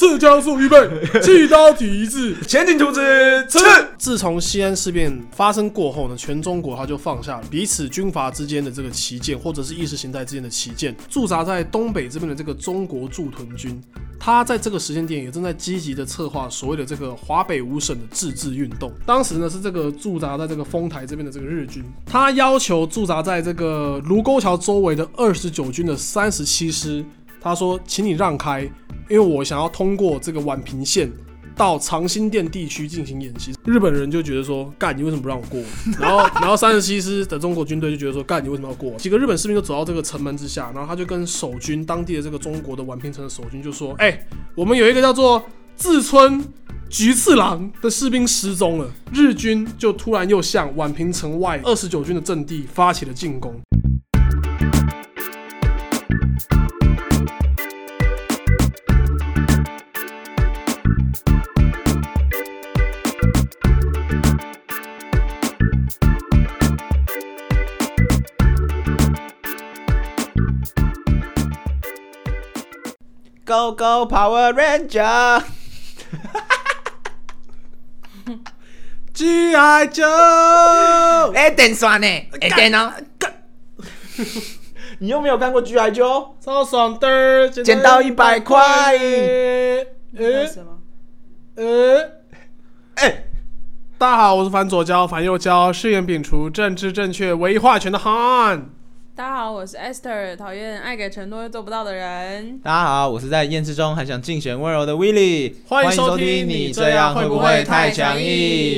自加速预备，气刀体一致，前进图纸刺。自从西安事变发生过后呢，全中国他就放下了彼此军阀之间的这个旗舰，或者是意识形态之间的旗舰，驻扎在东北这边的这个中国驻屯军，他在这个时间点也正在积极的策划所谓的这个华北五省的自治运动。当时呢是这个驻扎在这个丰台这边的这个日军，他要求驻扎在这个卢沟桥周围的二十九军的三十七师，他说，请你让开，因为我想要通过这个宛平线。到长兴店地区进行演习，日本人就觉得说，干你为什么不让我过？然后，然后三十七师的中国军队就觉得说，干你为什么要过？几个日本士兵就走到这个城门之下，然后他就跟守军当地的这个中国的宛平城的守军就说，哎，我们有一个叫做自村菊次郎的士兵失踪了。日军就突然又向宛平城外二十九军的阵地发起了进攻。Go Go Power Ranger！G.I. Joe，哎，电酸呢？哎，电哦！你又没有看过 G.I. Joe？超爽的，捡到一百块。呃，什么？呃，哎，大家好，我是反左交、反右交，誓言摒除政治正确、唯一话权的汉。大家好，我是 Esther，讨厌爱给承诺又做不到的人。大家好，我是在厌世中还想竞选温柔的 Willy。欢迎收收听，你这样会不会太强硬？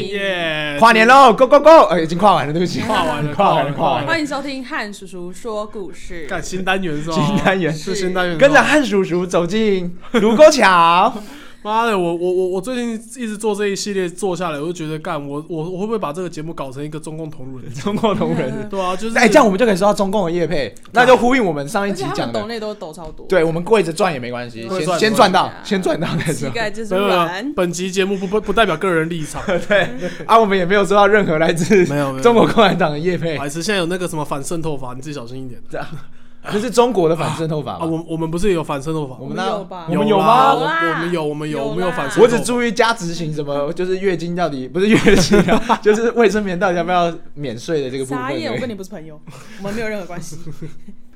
耶！跨年喽，Go Go Go！哎，已经跨完了，对不起，跨完了，跨完了，跨完了。欢迎收听汉叔叔说故事。干新单元是吧？新单元是新单元，跟着汉叔叔走进卢沟桥。妈的，我我我我最近一直做这一系列做下来，我就觉得干我我我会不会把这个节目搞成一个中共同路人？中共同人。对啊，就是哎，这样我们就可以收到中共的业配，那就呼应我们上一集讲的。内都抖超多，对，我们跪着赚也没关系，先先赚到先赚到再说。膝盖就是没有没有软。本集节目不不不代表个人立场。对啊，我们也没有收到任何来自没有没有中国共产党的业配，还是，现在有那个什么反渗透法，你自己小心一点。这样 这是中国的反渗透法啊，吗？我我们不是有反渗透法？我们那有吧我们有有吗？我有啦我们有，我们有，有啦我们有反渗透法。我只注意加执行什么，就是月经到底不是月经啊，就是卫生棉到底要不要免税的这个部分而已。傻眼，我跟你不是朋友，我们没有任何关系。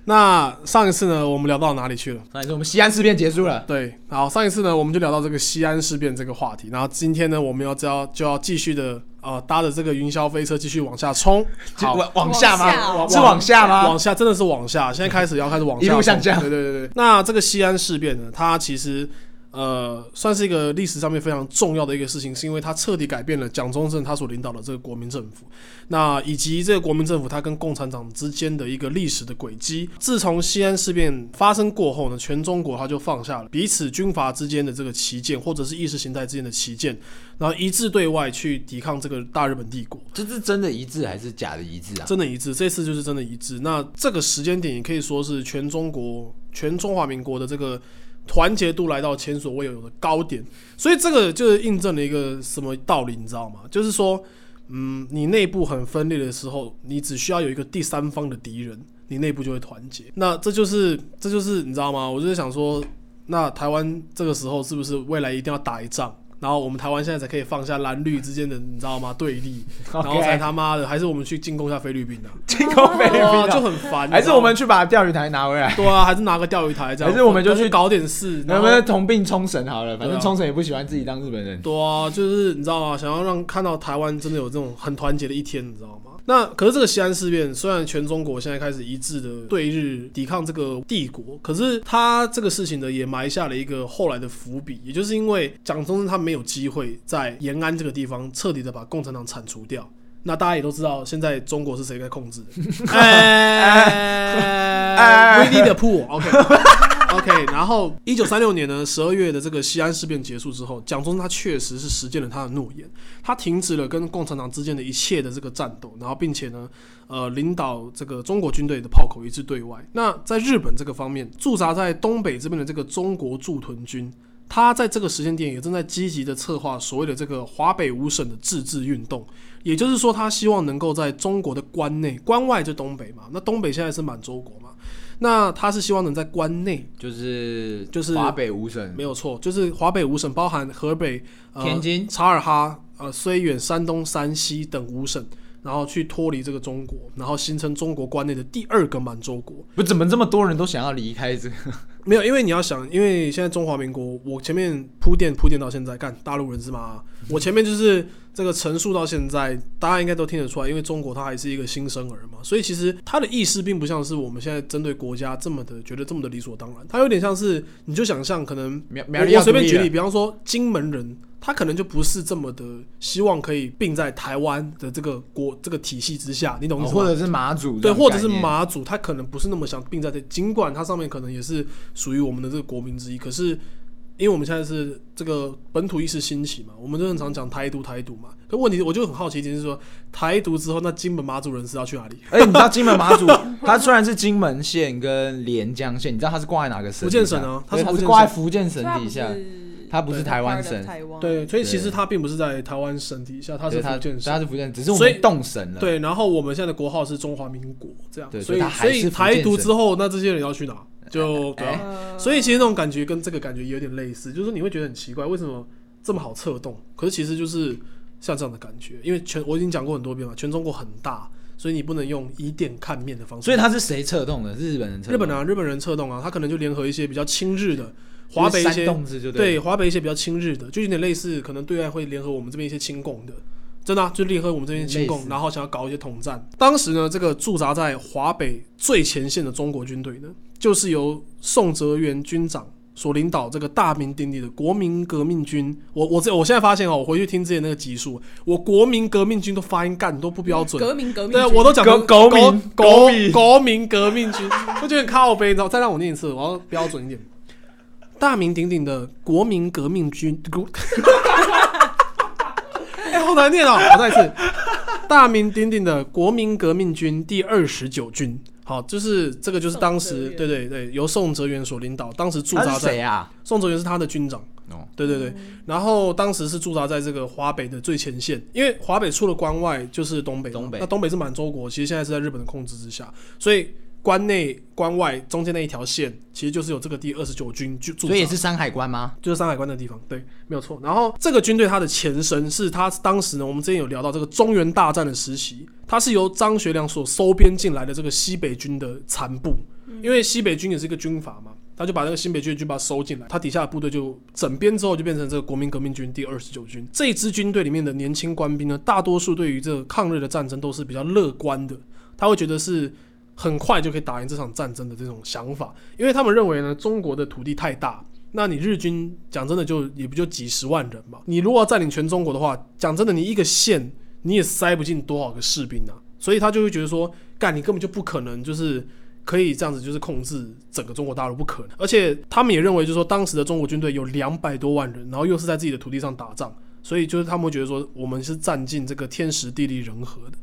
那上一次呢，我们聊到哪里去了？上一次我们西安事变结束了，对，好，上一次呢，我们就聊到这个西安事变这个话题，然后今天呢，我们要就要就要继续的呃，搭着这个云霄飞车继续往下冲。好，往往下吗？哦是往下吗往？下真的是往下，现在开始要开始往下一路下对对对对。那这个西安事变呢，它其实呃算是一个历史上面非常重要的一个事情，是因为它彻底改变了蒋中正他所领导的这个国民政府，那以及这个国民政府它跟共产党之间的一个历史的轨迹。自从西安事变发生过后呢，全中国它就放下了彼此军阀之间的这个旗舰，或者是意识形态之间的旗舰，然后一致对外去抵抗这个大日本帝国。这是真的一致还是假的一致啊？真的一致，这次就是真的一致。那这个时间点也可以说是全中国、全中华民国的这个团结度来到前所未有的高点，所以这个就是印证了一个什么道理，你知道吗？就是说，嗯，你内部很分裂的时候，你只需要有一个第三方的敌人，你内部就会团结。那这就是，这就是你知道吗？我就是想说，那台湾这个时候是不是未来一定要打一仗？然后我们台湾现在才可以放下蓝绿之间的，你知道吗？对立，然后才他妈的，还是我们去进攻一下菲律宾啊？进攻菲律宾，啊 就很烦。还是我们去把钓鱼台拿回来？对啊，还是拿个钓鱼台这样，还是我们就去搞点事，能不能同病冲绳好了？反正冲绳也不喜欢自己当日本人。对啊，就是你知道吗？想要让看到台湾真的有这种很团结的一天，你知道吗？那可是这个西安事变，虽然全中国现在开始一致的对日抵抗这个帝国，可是他这个事情呢，也埋下了一个后来的伏笔，也就是因为蒋中正他没有机会在延安这个地方彻底的把共产党铲除掉。那大家也都知道，现在中国是谁在控制的？哎，We need a pool，OK。OK，然后一九三六年呢，十二月的这个西安事变结束之后，蒋中他确实是实践了他的诺言，他停止了跟共产党之间的一切的这个战斗，然后并且呢，呃，领导这个中国军队的炮口一致对外。那在日本这个方面，驻扎在东北这边的这个中国驻屯军，他在这个时间点也正在积极的策划所谓的这个华北五省的自治运动，也就是说，他希望能够在中国的关内、关外就东北嘛，那东北现在是满洲国嘛。那他是希望能在关内，就是就是华北五省没有错，就是华北五省，包含河北、呃、天津察尔哈、呃绥远、山东、山西等五省，然后去脱离这个中国，然后形成中国关内的第二个满洲国。不怎么这么多人都想要离开这个？没有，因为你要想，因为现在中华民国，我前面铺垫铺垫到现在，干大陆人是吗？我前面就是这个陈述到现在，大家应该都听得出来，因为中国它还是一个新生儿嘛，所以其实它的意识并不像是我们现在针对国家这么的觉得这么的理所当然，它有点像是你就想象可能苗苗栗要我我随便举例，比方说金门人，他可能就不是这么的希望可以并在台湾的这个国这个体系之下，你懂意思吗？哦或者是马祖对，或者是马祖，他可能不是那么想并在这，尽管它上面可能也是属于我们的这个国民之一，可是因为我们现在是这个本土意识兴起嘛，我们就很常讲台独台独嘛。可问题我就很好奇一点是说，台独之后，那金门马祖人是要去哪里？而且你知道金门马祖，它虽然是金门县跟连江县，你知道它是挂在哪个省？福建省啊它，是挂在福建省底下，是它不是台湾省，台湾对，所以其实对它并不是在台湾省底下，他是福建省。它是福建，只是我所以们动省了。对，然后我们现在的国号是中华民国，这样，所以所以台独之后，那这些人要去哪？就 对啊、呃所以其实那种感觉跟这个感觉有点类似，就是你会觉得很奇怪，为什么这么好策动？可是其实就是像这样的感觉，因为全我已经讲过很多遍了，全中国很大，所以你不能用以点看面的方式。所以他是谁策动的？是日本人策动。日本啊，日本人策动啊，他可能就联合一些比较亲日的华北一些对对。华北一些比较亲日的，就有点类似，可能对外会联合我们这边一些亲共的。真的、啊、就联合我们这边亲共，然后想要搞一些统战。当时呢，这个驻扎在华北最前线的中国军队呢，就是由宋哲元军长所领导这个大名鼎鼎的国民革命军。我我这我现在发现哦，我回去听之前那个集数，我国民革命军都发音干都不标准。革命革命对啊，我都讲成革革命国民国民革命军，我觉得很靠背，你知道？再让我念一次，我要标准一点。大名鼎鼎的国民革命军，国哎、好难念哦！我再一次，大名鼎鼎的国民革命军第二十九军。好，就是这个，就是当时对对对，由宋哲元所领导，当时驻扎在谁啊？宋哲元是他的军长。哦，对对对，然后当时是驻扎在这个华北的最前线，因为华北出了关外就是东北嘛，东北那东北是满洲国，其实现在是在日本的控制之下，所以关内、关外中间那一条线，其实就是有这个第二十九军驻驻扎，所以也是山海关吗？就是山海关的地方，对，没有错。然后这个军队它的前身是它当时呢，我们之前有聊到这个中原大战的时期，它是由张学良所收编进来的这个西北军的残部，因为西北军也是一个军阀嘛，他就把那个新北军的军阀收进来，他底下的部队就整编之后就变成这个国民革命军第二十九军。这一支军队里面的年轻官兵呢，大多数对于这个抗日的战争都是比较乐观的，他会觉得是很快就可以打赢这场战争的这种想法，因为他们认为呢，中国的土地太大。那你日军讲真的就也不就几十万人嘛，你如果要占领全中国的话，讲真的，你一个县你也塞不进多少个士兵啊，所以他就会觉得说，干你根本就不可能就是可以这样子就是控制整个中国大陆，不可能。而且他们也认为，就是说当时的中国军队有两百多万人，然后又是在自己的土地上打仗，所以就是他们会觉得说，我们是占尽这个天时地利人和的。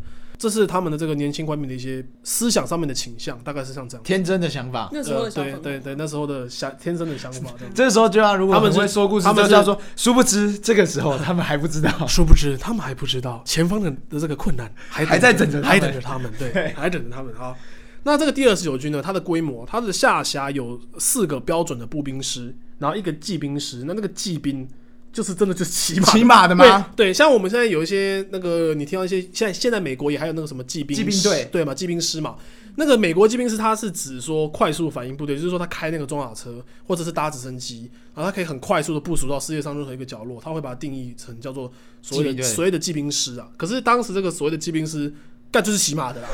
这是他们的这个年轻官兵的一些思想上面的倾向，大概是像这样。天真的想法。那时候对对对，那时候的想天真的想法，这时候就要如果他们会说故事，他们就要说，殊不知这个时候他们还不知道。殊不知，他们还不知道前方的的这个困难还还在等着他们还等着他们，对，还等着他们。好，那这个第二十九军呢，它的规模，它的下辖有四个标准的步兵师，然后一个骑兵师。那那个骑兵就是真的就是骑马的，骑马的吗？对，对，像我们现在有一些那个，你听到一些现在现在美国也还有那个什么骑兵骑兵队对嘛，骑兵师嘛。那个美国骑兵师，他是指说快速反应部队，就是说他开那个装甲车或者是搭直升机，然后他可以很快速的部署到世界上任何一个角落，他会把它定义成叫做所谓的所谓的骑兵师啊。可是当时这个所谓的骑兵师，干就是骑马的啦，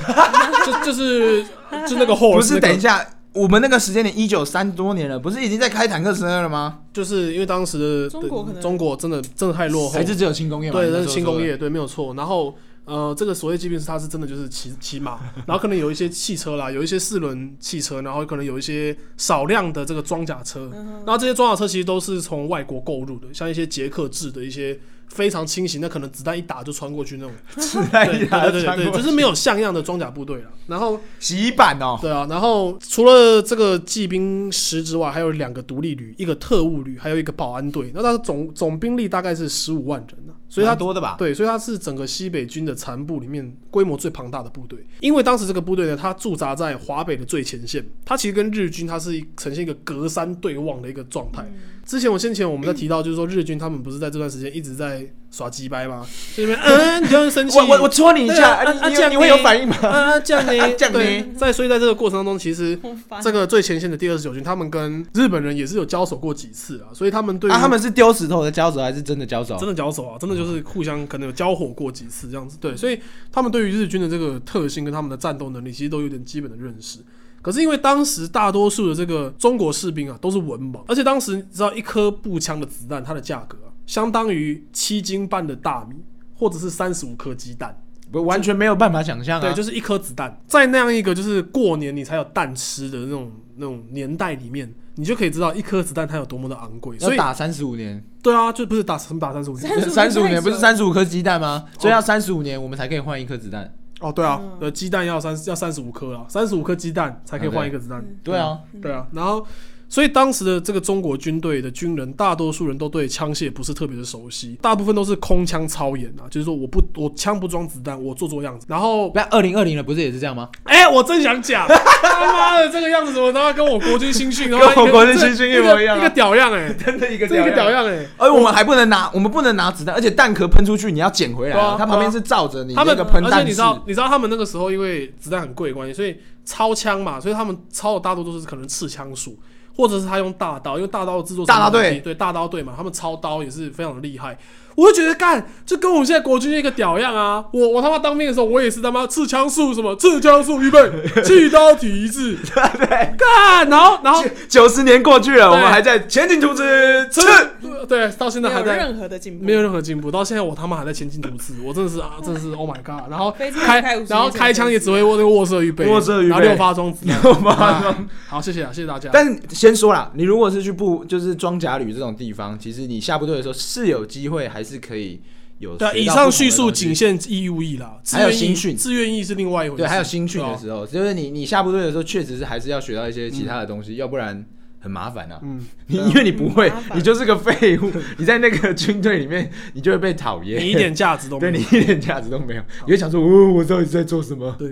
就 就是就那个 horse，不是，等一下，我们那个时间点一九三多年了，不是已经在开坦克车了吗？就是因为当时的中国可能中国真的真的太落后还，是只有轻工业嘛？对，是。轻工业，对，没有错。然后呃，这个所谓骑兵是它是真的就是骑 骑马，然后可能有一些汽车啦，有一些四轮汽车，然后可能有一些少量的这个装甲车，然后这些装甲车其实都是从外国购入的，像一些捷克制的一些非常轻型，那可能子弹一打就穿过去那种，是在对一打对对对对，穿过就是没有像样的装甲部队了。然后洗衣板哦，对啊，然后除了这个骑兵师之外，还有两个独立旅，一个特务旅，还有一个保安队。那它的总总兵力大概是十五万人呢、所以它多的吧？对，所以它是整个西北军的残部里面规模最庞大的部队。因为当时这个部队呢，它驻扎在华北的最前线，它其实跟日军它是呈现一个隔山对望的一个状态。之前我先前我们在提到，就是说日军他们不是在这段时间一直在耍鸡掰吗？这边嗯，你就很生气，我 我我戳你一下，啊这样你你会有反应吗？啊这样呢这样呢对，在所以在这个过程当中，其实这个最前线的第二十九军，他们跟日本人也是有交手过几次啊，所以他们对啊，他们是丢石头的交手，还是真的交手？真的交手啊，真的就是互相可能有交火过几次这样子。对，所以他们对于日军的这个特性跟他们的战斗能力，其实都有点基本的认识。可是因为当时大多数的这个中国士兵啊都是文盲，而且当时你知道一颗步枪的子弹它的价格啊，相当于七斤半的大米，或者是三十五颗鸡蛋。不完全没有办法想象啊。对，就是一颗子弹，在那样一个就是过年你才有蛋吃的那种那种年代里面，你就可以知道一颗子弹它有多么的昂贵。所以要打三十五年，对啊，就不是打什么打三十五年35三十五年不是三十五颗鸡蛋吗？所以要三十五年我们才可以换一颗子弹。哦，对啊嗯，呃，鸡蛋要三要三十五颗啊，三十五颗鸡蛋才可以换一个子弹。对啊，对啊，然后所以当时的这个中国军队的军人，大多数人都对枪械不是特别的熟悉，大部分都是空枪操演啊，就是说我不我枪不装子弹，我做做样子。然后，那，二零二零了，不是也是这样吗？哎、我真想讲，他妈的这个样子怎么他妈跟我国军新训，跟我国军新训一模一样啊一个屌样哎、真的一个这个屌样哎、而我们还不能拿，我们不能拿子弹，而且弹壳喷出去，你要捡回来。它旁边是罩着你他们那个喷弹而且你知。道，你知道他们那个时候因为子弹很贵的关系，所以超枪嘛，所以他们超的大多都是可能刺枪术，或者是他用大刀，因为大刀的制作大刀队对大刀队嘛，他们操刀也是非常的厉害。我就觉得干，就跟我们现在国军一个屌样啊！我我他妈当兵的时候，我也是他妈刺枪术什么刺枪术预备，气刀体一致，对，干，然后然后九十年过去了，我们还在前进图纸刺刺。，对，到现在还在。没有任何的进步，没有任何进步，到现在我他妈还在前进图刺，我真的是啊，真的是 Oh my God！然后开开50，然后开枪也只会握那个握射预备，握射预备。然后六发装子弹，六发装啊好，谢谢啊，谢谢大家。但是先说啦，你如果是去部就是装甲旅这种地方，其实你下部队的时候是有机会，还是可以有对啊，以上叙述仅限义务役啦，自还有新训自愿役是另外一回事。对，还有新训的时候，就是你你下部队的时候，确实是还是要学到一些其他的东西，要不然很麻烦啊。嗯，你因为你不会你就是个废物，你在那个军队里面，你就会被讨厌，你一点价值都 没有对有。你一点价值都没有，你会想说，哦，我到底在做什么？对，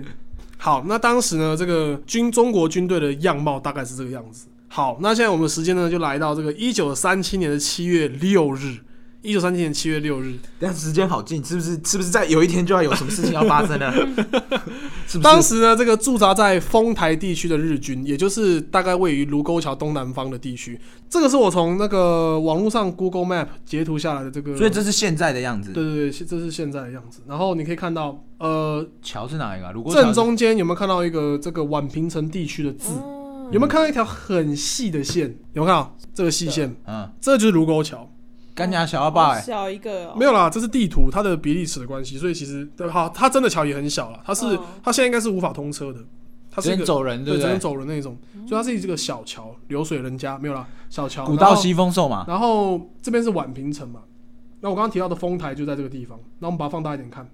好，那当时呢，这个军中国军队的样貌大概是这个样子。好，那现在我们的时间呢，就来到这个一九三七年的七月六日。一九三七年七月六日，但时间好近，是不是？是不是在有一天就要有什么事情要发生了？是不是？当时呢，这个驻扎在丰台地区的日军，也就是大概位于卢沟桥东南方的地区，这个是我从那个网络上 Google Map 截图下来的这个。所以这是现在的样子。对对对，这是现在的样子。然后你可以看到，呃，桥是哪一个啊？如果桥正中间有没有看到一个这个宛平城地区的字？哦有没有看到一条很细的线？有没有看到这个细线？嗯，这就是卢沟桥。干家小要爸好哎，小一个哦，没有啦，这是地图它的比例尺的关系，所以其实对好，它真的桥也很小了，它是、哦。它现在应该是无法通车的，它是一个只能走人，对对，不对？只能？走人那种，所以它是一个小桥，流水人家没有啦，小桥。古道西风瘦嘛，然后这边是宛平城嘛，那我刚刚提到的丰台就在这个地方，那我们把它放大一点看，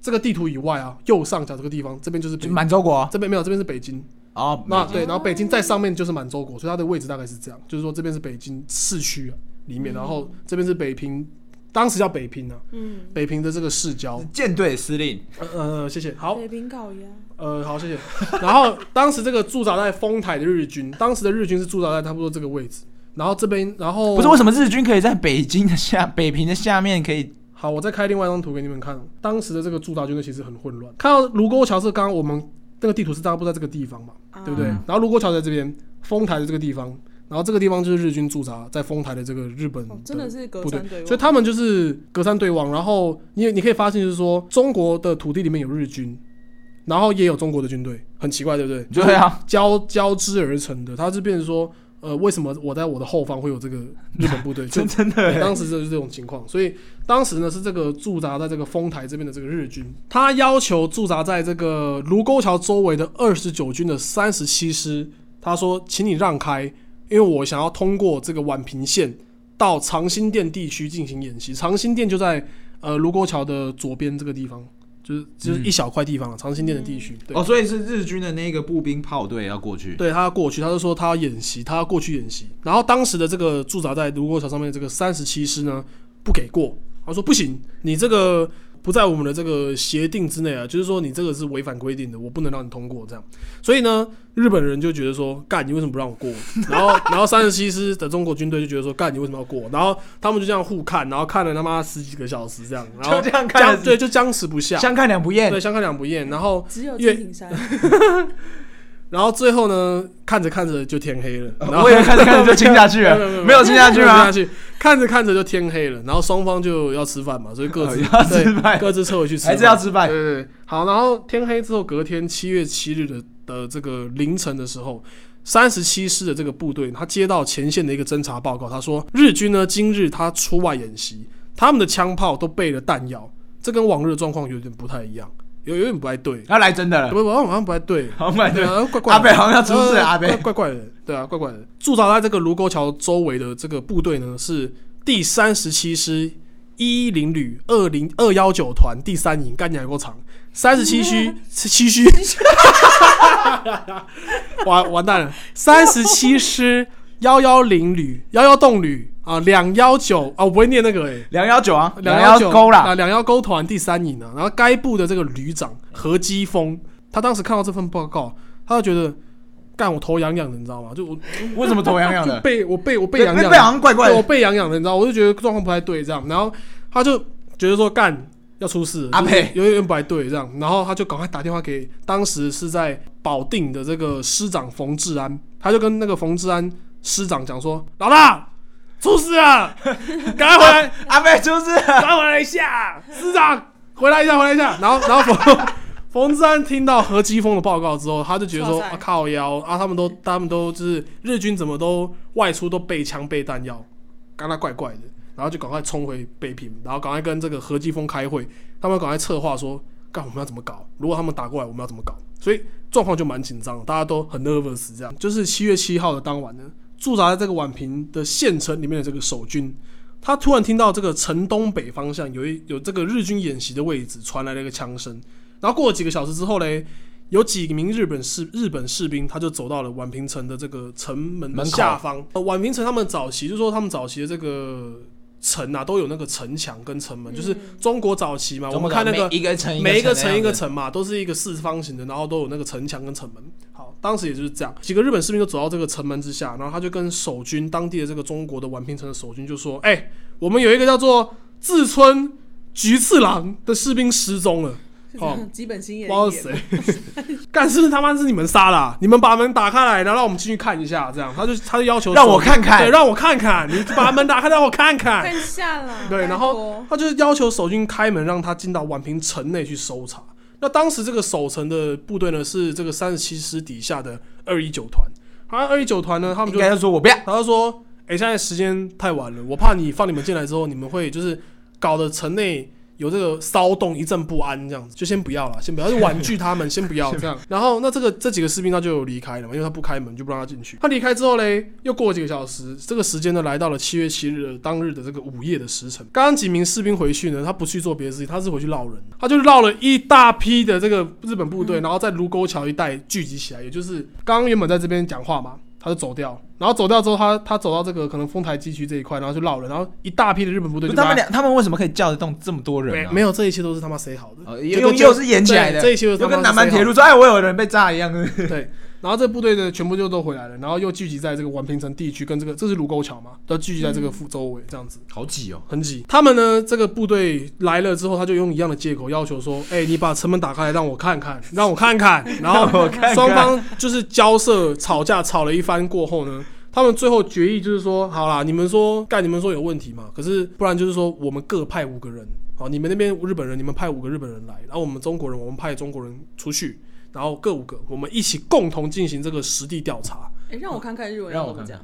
这个地图以外啊，右上角这个地方，这边就是满洲国这边没有，这边是北京。哦。那对，然后北京在上面就是满洲国，所以它的位置大概是这样，就是说这边是北京市区、啊、里面，然后这边是北平，当时叫北平啊，嗯，北平的这个市郊。舰队司令，呃呃，谢谢，好，北平烤鸭，呃，好，谢谢。然后当时这个驻扎在丰台的日军，当时的日军是驻扎在差不多这个位置，然后这边，然后不是为什么日军可以在北京的下北平的下面可以？好，我再开另外一张图给你们看。当时的这个驻扎军队其实很混乱。看到卢沟桥是刚刚我们那个地图是大概不在这个地方嘛，对不对？嗯然后卢沟桥在这边，丰台的这个地方，然后这个地方就是日军驻扎在丰台的这个日本哦，真的是隔部队山对望，所以他们就是隔山对望。然后你你可以发现，就是说中国的土地里面有日军，然后也有中国的军队，很奇怪，对不对？对啊，交交织而成的，它是变成说，呃，为什么我在我的后方会有这个日本部队？就真真的，欸当时就是这种情况，所以当时呢是这个驻扎在这个丰台这边的这个日军，他要求驻扎在这个卢沟桥周围的二十九军的三十七师，他说，请你让开，因为我想要通过这个宛平线到长兴店地区进行演习。长兴店就在呃卢沟桥的左边这个地方，就是就是一小块地方啊，长兴店的地区。对哦，所以是日军的那个步兵炮队要过去。对他要过去，他就说他要演习，他要过去演习。然后当时的这个驻扎在卢沟桥上面的这个三十七师呢，不给过，他说不行，你这个不在我们的这个协定之内啊，就是说你这个是违反规定的，我不能让你通过这样。所以呢，日本人就觉得说，干你为什么不让我过？然后，然后三十七师的中国军队就觉得说，干你为什么要过？然后他们就这样互看，然后看了他妈十几个小时这样，然后就这样看对，就僵持不下，相看两不厌对，。相看两不厌。然后，只有越金挺山，然后最后呢，看着看着就天黑了，然后我也看着看着就亲下去了，没有亲下去吗？没有。亲下去，看着看着就天黑了，然后双方就要吃饭嘛，所以各自、各自撤回去吃，还是要吃饭。对对对，好，然后天黑之后，隔天七月七日的的这个凌晨的时候，三十七师的这个部队，他接到前线的一个侦察报告，他说日军呢今日他出外演习，他们的枪炮都备了弹药，这跟往日的状况有点不太一样，有有点不太对，要来真的了，不不，好像不太对。好买对的。啊，怪怪。阿北好像要出事阿北怪怪怪的，对啊，怪怪的。驻扎在这个卢沟桥周围的这个部队呢，是第三十七师一零旅二零二幺九团第三营，干你还够长。三十七虚七虚，完完蛋了。三十七师幺幺零旅幺幺洞旅啊，两幺九啊，我不会念那个诶、两幺九啊，两幺九勾啦，啊，两幺勾团第三营啊，然后该部的这个旅长何基峰，他当时看到这份报告，他就觉得，干我头痒痒的，你知道吗？就我 为什么头痒痒的？背我背我背背痒痒的，背好像怪怪的。我的。背痒痒的，你知道，我就觉得状况不太对，这样，然后他就觉得说干要出事阿佩。有点不太对这样，然后他就赶快打电话给当时是在保定的这个师长冯志安，他就跟那个冯志安师长讲说，老大 出事了，赶快回来。阿妹出事了，赶回来一下，师长，回来一下，回来一下。然后，然后冯 冯志安听到何基峰的报告之后，他就觉得说哇塞啊靠腰啊，他们都他们都就是日军怎么都外出都备枪备弹药，刚他怪怪的，然后就赶快冲回北平，然后赶快跟这个何基峰开会，他们赶快策划说，干我们要怎么搞？如果他们打过来，我们要怎么搞？所以状况就蛮紧张的，大家都很 nervous 这样。就是七月七号的当晚呢，驻扎在这个宛平的县城里面的这个守军，他突然听到这个城东北方向有一有这个日军演习的位置传来了一个枪声，然后过了几个小时之后嘞，有几名日本士日本士兵他就走到了宛平城的这个城门的下方。呃宛平城他们早期就是说他们早期的这个城啊都有那个城墙跟城门，就是中国早期嘛，我们看那个每一个城每一个城嘛，都是一个四方形的，然后都有那个城墙跟城门。好，当时也就是这样，几个日本士兵就走到这个城门之下，然后他就跟守军当地的这个中国的宛平城的守军就说：“哎、我们有一个叫做志村菊次郎的士兵失踪了。”哦基本心不也知道是谁，干是不是他妈是你们杀的啊、你们把门打开来，然后让我们进去看一下，这样他就他就要求让我看看对，让我看看，你把门打开让我看看，看下了。对，然后他就是要求守军开门，让他进到宛平城内去搜查。那当时这个守城的部队呢，是这个三十七师底下的二一九团。他二一九团呢，他们就应该就说我不要，他就说：“哎、现在时间太晚了，我怕你放你们进来之后，你们会就是搞得城内有这个骚动，一阵不安，这样子，就先不要了，先不要，就婉拒他们，先不要这样。然后那这个这几个士兵他就有离开了嘛，因为他不开门就不让他进去。他离开之后嘞，又过了几个小时，这个时间呢来到了七月七日的当日的这个午夜的时辰。刚刚几名士兵回去呢，他不去做别的事情，他是回去绕人，他就绕了一大批的这个日本部队，然后在卢沟桥一带聚集起来，也就是刚刚原本在这边讲话嘛，他就走掉，然后走掉之后，他他走到这个可能丰台地区这一块，然后就绕了，然后一大批的日本部队他们俩，他们为什么可以叫得动这么多人啊？没有这一切都是他妈谁好的，又又是演起来的，对这一切都是他妈又跟南塞好的蛮铁路说，哎，我有人被炸一样。对，然后这部队呢全部就都回来了，然后又聚集在这个宛平城地区，跟这个这是卢沟桥嘛，都聚集在这个附周围这样子。好挤哦，很挤。他们呢，这个部队来了之后，他就用一样的借口要求说：“哎、你把城门打开来，让我看看，让我看看。”然后双方就是交涉、吵架，吵了一番过后呢，他们最后决议就是说：“好啦，你们说干，你们说有问题嘛？可是不然就是说我们各派五个人，好，你们那边日本人，你们派五个日本人来，然后我们中国人，我们派中国人出去。”然后各五个，我们一起共同进行这个实地调查。哎，让我看看日文让我看要怎么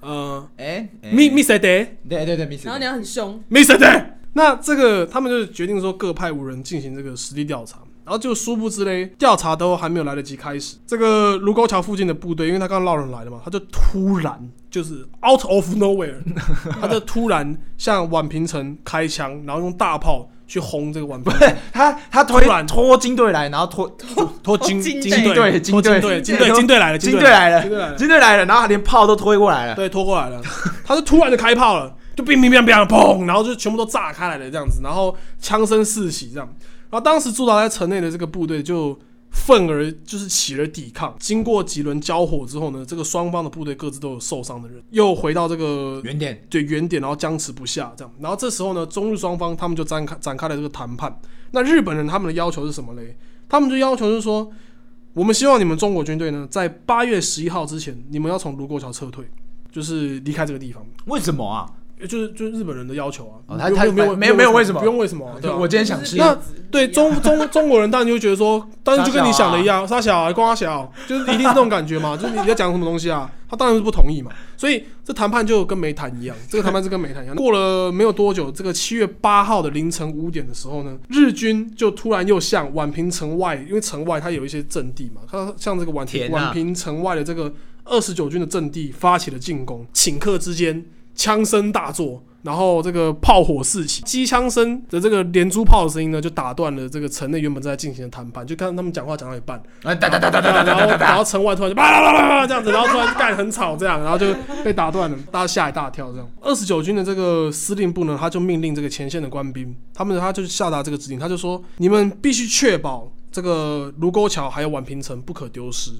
讲，呃哎哎，mi mi s a d 对对对，miss，然后你要很凶，，mi s a Day。那这个他们就决定说各派五人进行这个实地调查，然后就殊不知嘞，调查都还没有来得及开始，这个卢沟桥附近的部队，因为他刚闹人来了嘛，他就突然就是 out of nowhere，他就突然向宛平城开枪，然后用大炮去轰这个宛平城，他他推突然拖军队来，然后拖 拖军军军队军队军队军队来了，军队来了军队来了，军队来了，然后连炮都推过来了。对，拖过来了，他就突然就开炮了，就乒乒乓乓砰，然后就全部都炸开来了这样子，然后枪声四起这样。然后当时驻扎在城内的这个部队就愤而就是起了抵抗。经过几轮交火之后呢，这个双方的部队各自都有受伤的人，又回到这个原点对原点，然后僵持不下这样。然后这时候呢，中日双方他们就展开展开了这个谈判。那日本人他们的要求是什么嘞？他们就要求就是说，我们希望你们中国军队呢，在八月十一号之前，你们要从卢沟桥撤退，就是离开这个地方。为什么啊？就是就是日本人的要求啊，哦他他没有没有没有为什么？不用为什么啊，对啊。我今天想吃。那对中中中国人当然就觉得说，当然就跟你想的一啊样，沙小啊，光小，就是一定是这种感觉嘛，就是你在讲什么东西啊，他当然是不同意嘛，所以这谈判就跟没谈一样，这个谈判是跟没谈一样。过了没有多久，这个七月八号的凌晨五点的时候呢，日军就突然又向宛平城外，因为城外它有一些阵地嘛，它像这个宛平宛平城外的这个二十九军的阵地发起了进攻，顷刻之间枪声大作。然后这个炮火四起，机枪声的这个连珠炮的声音呢，就打断了这个城内原本正在进行的谈判。就看他们讲话讲到一半，然后然哒哒哒后城外突然就叭叭叭叭叭这样子，然后突然干很吵这样，然后就被打断了，大家吓一大跳这样。二十九军的这个司令部呢，他就命令这个前线的官兵，他们他就下达这个指令，他就说你们必须确保这个卢沟桥还有宛平城不可丢失，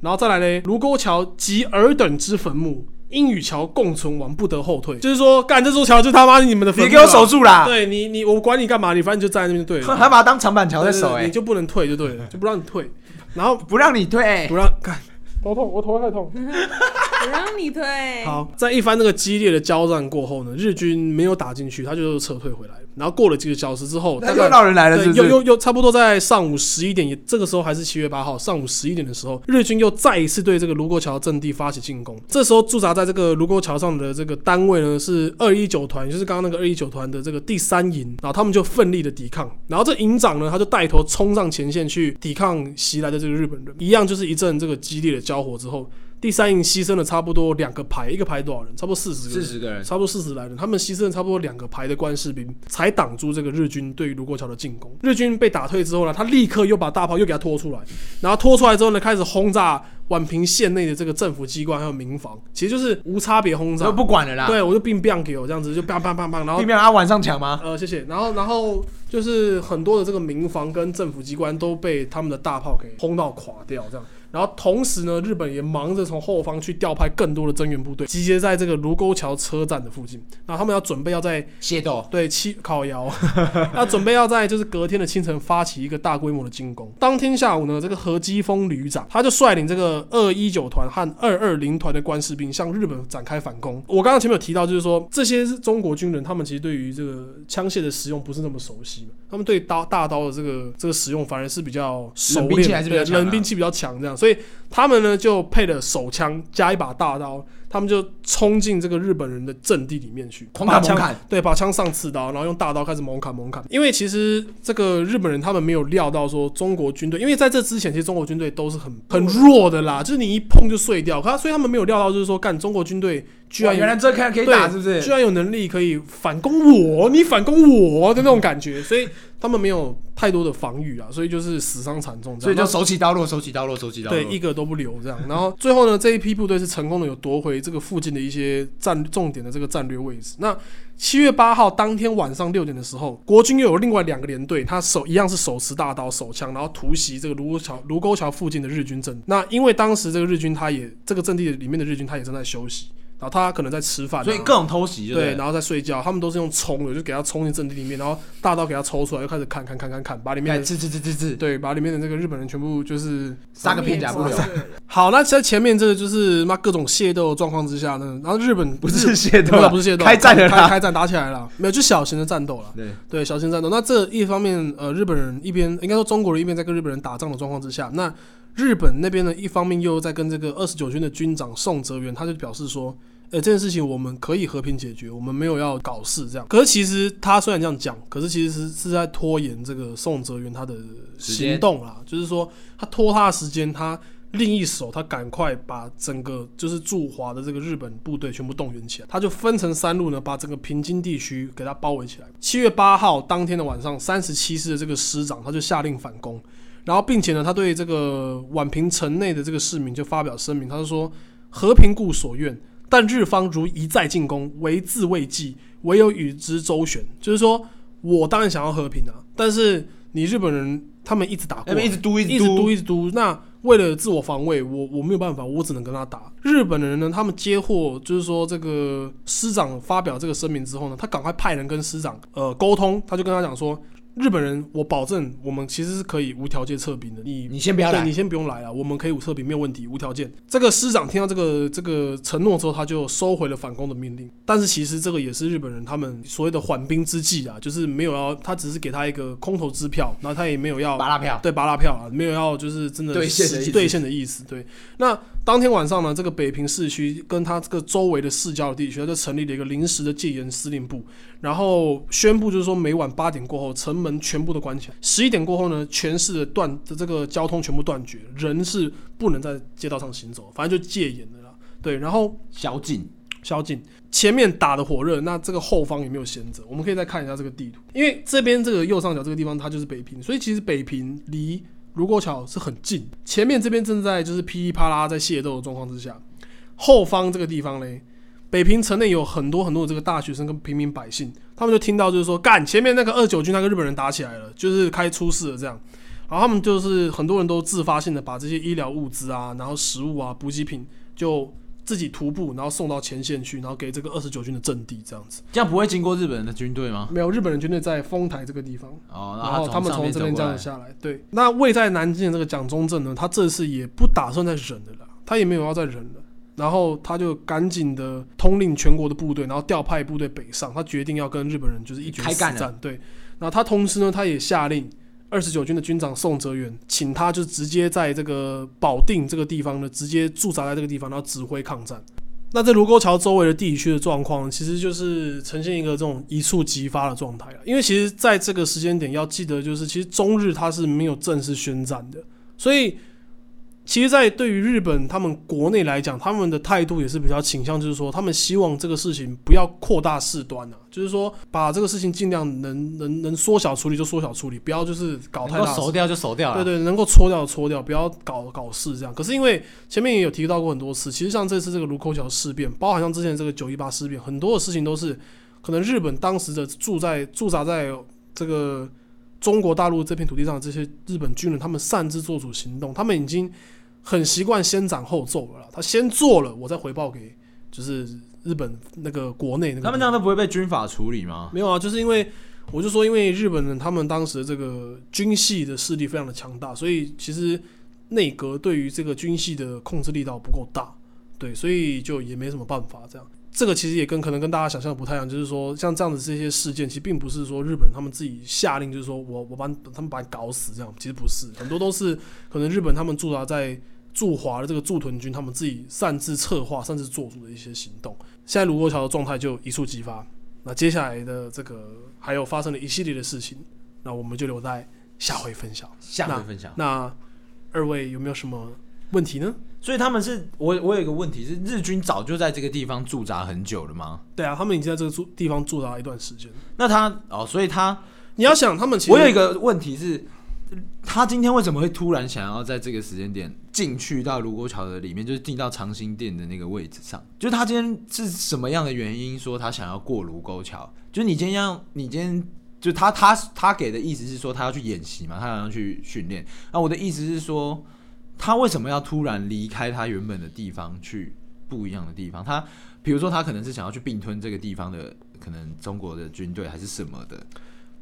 然后再来呢，卢沟桥及尔等之坟墓。应与桥共存亡，不得后退。就是说，干这座桥就他妈你们的坟你给我守住啦！对你，你我管你干嘛，你反正就站在那边就对了。还把它当长板桥在守你，就不能退就对了，就不让你退，然后不让你退不。让干。头痛，我头太痛。不让你退。好，在一番那个激烈的交战过后呢，日军没有打进去，他就撤退回来了。然后过了几个小时之后，大那概又闹人来了，是不是？又又又差不多在上午十一点，也这个时候还是七月八号上午十一点的时候，日军又再一次对这个卢沟桥阵地发起进攻。这时候驻扎在这个卢沟桥上的这个单位呢是二一九团，也就是刚刚那个二一九团的这个第三营，然后他们就奋力的抵抗。然后这营长呢，他就带头冲上前线去抵抗袭来的这个日本人，一样就是一阵这个激烈的交火之后。第三营牺牲了差不多两个排，一个排多少人？差不多四十个人。四十个人，差不多四十来人，他们牺牲了差不多两个排的官士兵，才挡住这个日军对于卢沟桥的进攻。日军被打退之后呢，他立刻又把大炮又给他拖出来，然后拖出来之后呢，开始轰炸宛平县内的这个政府机关还有民房，其实就是无差别轰炸就。不管了啦。对，我就并并给我这样子，就砰砰砰砰，然后避免他晚上抢吗？呃，谢谢。然后，然后就是很多的这个民房跟政府机关都被他们的大炮给轰到垮掉，这样。然后同时呢，日本也忙着从后方去调派更多的增援部队，集结在这个卢沟桥车站的附近。然后他们要准备要在械斗，对七烤窑，要准备要在就是隔天的清晨发起一个大规模的进攻。当天下午呢，这个何基峰旅长他就率领这个二一九团和二二零团的官士兵向日本展开反攻。我刚刚前面有提到，就是说这些是中国军人，他们其实对于这个枪械的使用不是那么熟悉嘛，他们对刀大刀的这个这个使用反而是比较熟冷兵器还是比较冷兵器比较强这样，所以他们呢就配了手枪加一把大刀。他们就冲进这个日本人的阵地里面去，狂把枪砍猛砍，对，把枪上刺刀，然后用大刀开始猛砍猛砍。因为其实这个日本人他们没有料到说中国军队，因为在这之前其实中国军队都是很很弱的啦，就是你一碰就碎掉。可他所以他们没有料到就是说，干中国军队居然原来这可以可以打，是不是？居然有能力可以反攻我，你反攻我的那种感觉，所以他们没有太多的防御啊，所以就是死伤惨重。所以就手起刀落，手起刀落，手起刀落。对，一个都不留这样。然后最后呢，这一批部队是成功的有夺回这个附近的一些战重点的这个战略位置。那七月八号当天晚上六点的时候，国军又有另外两个连队，他手一样是手持大刀、手枪，然后突袭这个卢沟桥卢沟桥附近的日军阵。那因为当时这个日军他也这个阵地里面的日军他也正在休息，然后他可能在吃饭啊、所以各种偷袭，就对，然后在睡觉，他们都是用冲的，就给他冲进阵地里面，然后大刀给他抽出来，又开始砍砍砍砍砍，把里面的开始刺刺刺刺刺，对，把里面的这个日本人全部就是杀个片甲不留。好，那在前面这个就是妈各种械斗的状况之下呢，然后日本不是械斗啊，不是械斗，开战了啦。开开战打起来了，没有就小型的战斗了。对，对，小型战斗。那这一方面，呃，日本人一边应该说中国人一边在跟日本人打仗的状况之下，那日本那边呢，一方面又在跟这个二十九军的军长宋哲元，他就表示说。呃，这件事情我们可以和平解决，我们没有要搞事这样。可是其实他虽然这样讲，可是其实是是在拖延这个宋哲元他的行动啦，就是说他拖他的时间，他另一手他赶快把整个就是驻华的这个日本部队全部动员起来，他就分成三路呢，把整个平津地区给他包围起来。七月八号当天的晚上，三十七师的这个师长他就下令反攻，然后并且呢，他对这个宛平城内的这个市民就发表声明，他就说和平故所愿。但日方如一再进攻，唯自未济，唯有与之周旋。就是说我当然想要和平啊，但是你日本人他们一直打过一直嘟一直嘟，直嘟一直嘟。那为了自我防卫，我我没有办法，我只能跟他打。日本人呢，他们接获就是说这个师长发表这个声明之后呢，他赶快派人跟师长呃沟通，他就跟他讲说。日本人，我保证，我们其实是可以无条件撤兵的。你你先不要来你先不用来了，我们可以撤兵，没有问题，无条件。这个师长听到这个这个承诺之后，他就收回了反攻的命令。但是其实这个也是日本人他们所谓的缓兵之计啊，就是没有要，他只是给他一个空头支票，然后他也没有要拔拉票，对拔拉票啊，没有要就是真的兑现兑现的意思。对，那当天晚上呢，这个北平市区跟他这个周围的市郊地区，他就成立了一个临时的戒严司令部，然后宣布就是说每晚八点过后，城门全部都关起来，十一点过后呢，全市的断的这个交通全部断绝，人是不能在街道上行走，反正就戒严的啦。对，然后宵禁，宵禁，前面打的火热，那这个后方有没有闲着？我们可以再看一下这个地图，因为这边这个右上角这个地方它就是北平，所以其实北平离卢沟桥是很近，前面这边正在就是噼里啪啦在械斗的状况之下，后方这个地方嘞，北平城内有很多很多的这个大学生跟平民百姓，他们就听到就是说，干前面那个二九军那个日本人打起来了，就是开出事了这样，然后他们就是很多人都自发性的把这些医疗物资啊，然后食物啊、补给品就自己徒步，然后送到前线去，然后给这个二十九军的阵地这样子。这样不会经过日本人的军队吗？没有日本人军队在丰台这个地方，哦，然后他们从这边这样下，下来。对，那位在南京的这个蒋中正呢，他这次也不打算再忍了啦，他也没有要再忍了。然后他就赶紧的通令全国的部队，然后调派部队北上，他决定要跟日本人就是一决死战。对，然后他同时呢，他也下令二十九军的军长宋哲元，请他就直接在这个保定这个地方呢，直接驻扎在这个地方，然后指挥抗战。那在卢沟桥周围的地区的状况，其实就是呈现一个这种一触即发的状态了。因为其实在这个时间点，要记得就是，其实中日它是没有正式宣战的，所以其实，在对于日本他们国内来讲，他们的态度也是比较倾向，就是说，他们希望这个事情不要扩大事端啊，就是说，把这个事情尽量能能能缩小处理就缩小处理，不要就是搞太大熟掉就熟掉了。对对，能够搓掉的搓掉，不要搞搞事这样。可是因为前面也有提到过很多次，其实像这次这个卢沟桥事变，包含像之前这个九一八事变，很多的事情都是可能日本当时的驻在驻扎在这个中国大陆这片土地上的这些日本军人，他们擅自做主行动，他们已经很习惯先斩后奏了啦。他先做了，我再回报给就是日本那个国内那个他们这样都不会被军法处理吗？没有啊，就是因为我就说，因为日本人他们当时的这个军系的势力非常的强大，所以其实内阁对于这个军系的控制力道不够大，对，所以就也没什么办法这样。这个其实也跟可能跟大家想象的不太一样，就是说像这样的这些事件，其实并不是说日本人他们自己下令，就是说我我把他们把你搞死这样，其实不是，很多都是可能日本他们驻扎在驻华的这个驻屯军，他们自己擅自策划、擅自做出的一些行动。现在卢沟桥的状态就一触即发，那接下来的这个还有发生了一系列的事情，那我们就留在下回分享。下回分享。那二位有没有什么问题呢？所以他们是我我有一个问题是，日军早就在这个地方驻扎很久了吗？对啊，他们已经在这个住地方驻扎了一段时间。那他哦，所以他你要想，他们其实我有一个问题是，他今天为什么会突然想要在这个时间点进去到卢沟桥的里面，就是进到长兴店的那个位置上？就是他今天是什么样的原因说他想要过卢沟桥？就是你今天要，你今天就他他他给的意思是说他要去演习嘛，他想要去训练。那我的意思是说，他为什么要突然离开他原本的地方去不一样的地方？他比如说他可能是想要去并吞这个地方的可能中国的军队还是什么的。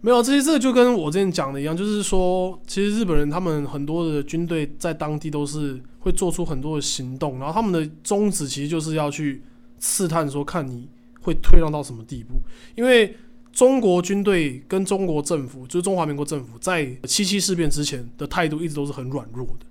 没有，这些这就跟我之前讲的一样，就是说，其实日本人他们很多的军队在当地都是会做出很多的行动，然后他们的宗旨其实就是要去刺探，说看你会退让到什么地步。因为中国军队跟中国政府，就是中华民国政府，在七七事变之前的态度一直都是很软弱的。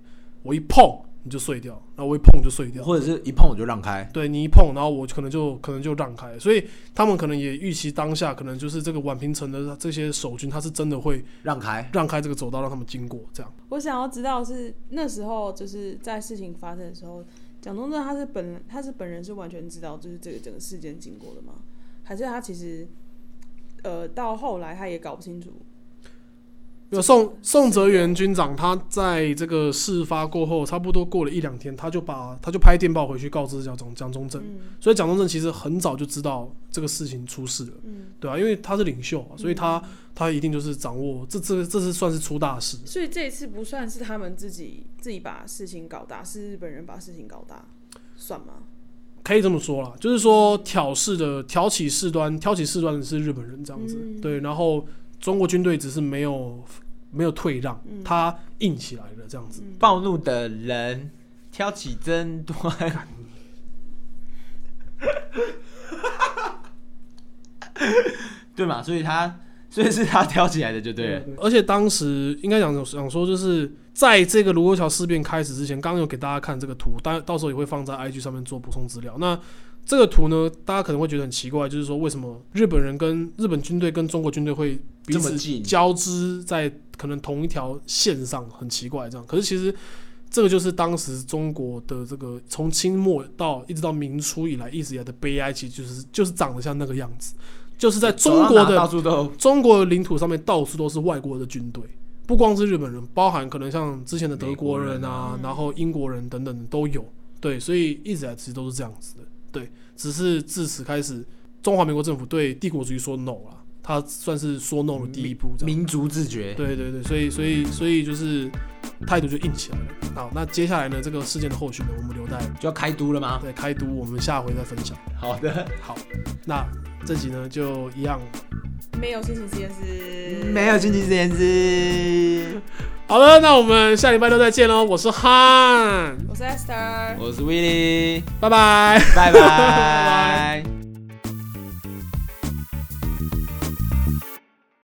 我一碰你就碎掉，然后我一碰就碎掉，或者是一碰我就让开。对你一碰，然后我可能就可能就让开，所以他们可能也预期当下可能就是这个宛平城的这些守军，他是真的会让开，让开这个走道让他们经过，这样。我想要知道是那时候就是在事情发生的时候，蒋中正他是本他是本人是完全知道就是这个整个事件经过的吗？还是他其实呃到后来他也搞不清楚？有宋宋哲元军长，他在这个事发过后，差不多过了一两天，他就把他就拍电报回去告知蒋中蒋中正，嗯。所以蒋中正其实很早就知道这个事情出事了，嗯，对啊，因为他是领袖啊，所以他他一定就是掌握这这这是算是出大事，所以这一次不算是他们自己自己把事情搞大，是日本人把事情搞大，算吗？可以这么说啦，就是说挑事的挑起事端，挑起事端的是日本人这样子，嗯。对，然后中国军队只是没有没有退让，嗯他硬起来了这样子。暴怒的人挑起争端，对嘛？所以他，所以是他挑起来的，就对了。而且当时应该讲想说，就是在这个卢沟桥事变开始之前，刚刚有给大家看这个图，当到时候也会放在 IG 上面做补充资料。那这个图呢，大家可能会觉得很奇怪，就是说为什么日本人跟日本军队跟中国军队会彼此这么交织在可能同一条线上，很奇怪这样。可是其实这个就是当时中国的这个从清末到一直到明初以来一直以来的悲哀，其实就是就是长得像那个样子，就是在中国的中国的领土上面到处都是外国的军队，不光是日本人，包含可能像之前的德国人啊，然后英国人等等的都有。对，所以一直以来其实都是这样子的。对，只是自此开始，中华民国政府对帝国主义说 no 了，他算是说 no 的第一步。民族自觉。对对对，所以所以所以就是态度就硬起来了。好，那接下来呢，这个事件的后续呢，我们留待就要开都了吗？对开读，我们下回再分享。好的，好，那这集呢就一样。没有心情实验室，没有经济实验室，好的，那我们下礼拜六再见喽。我是汉，我是 Esther。我是 Willy，拜拜。拜拜。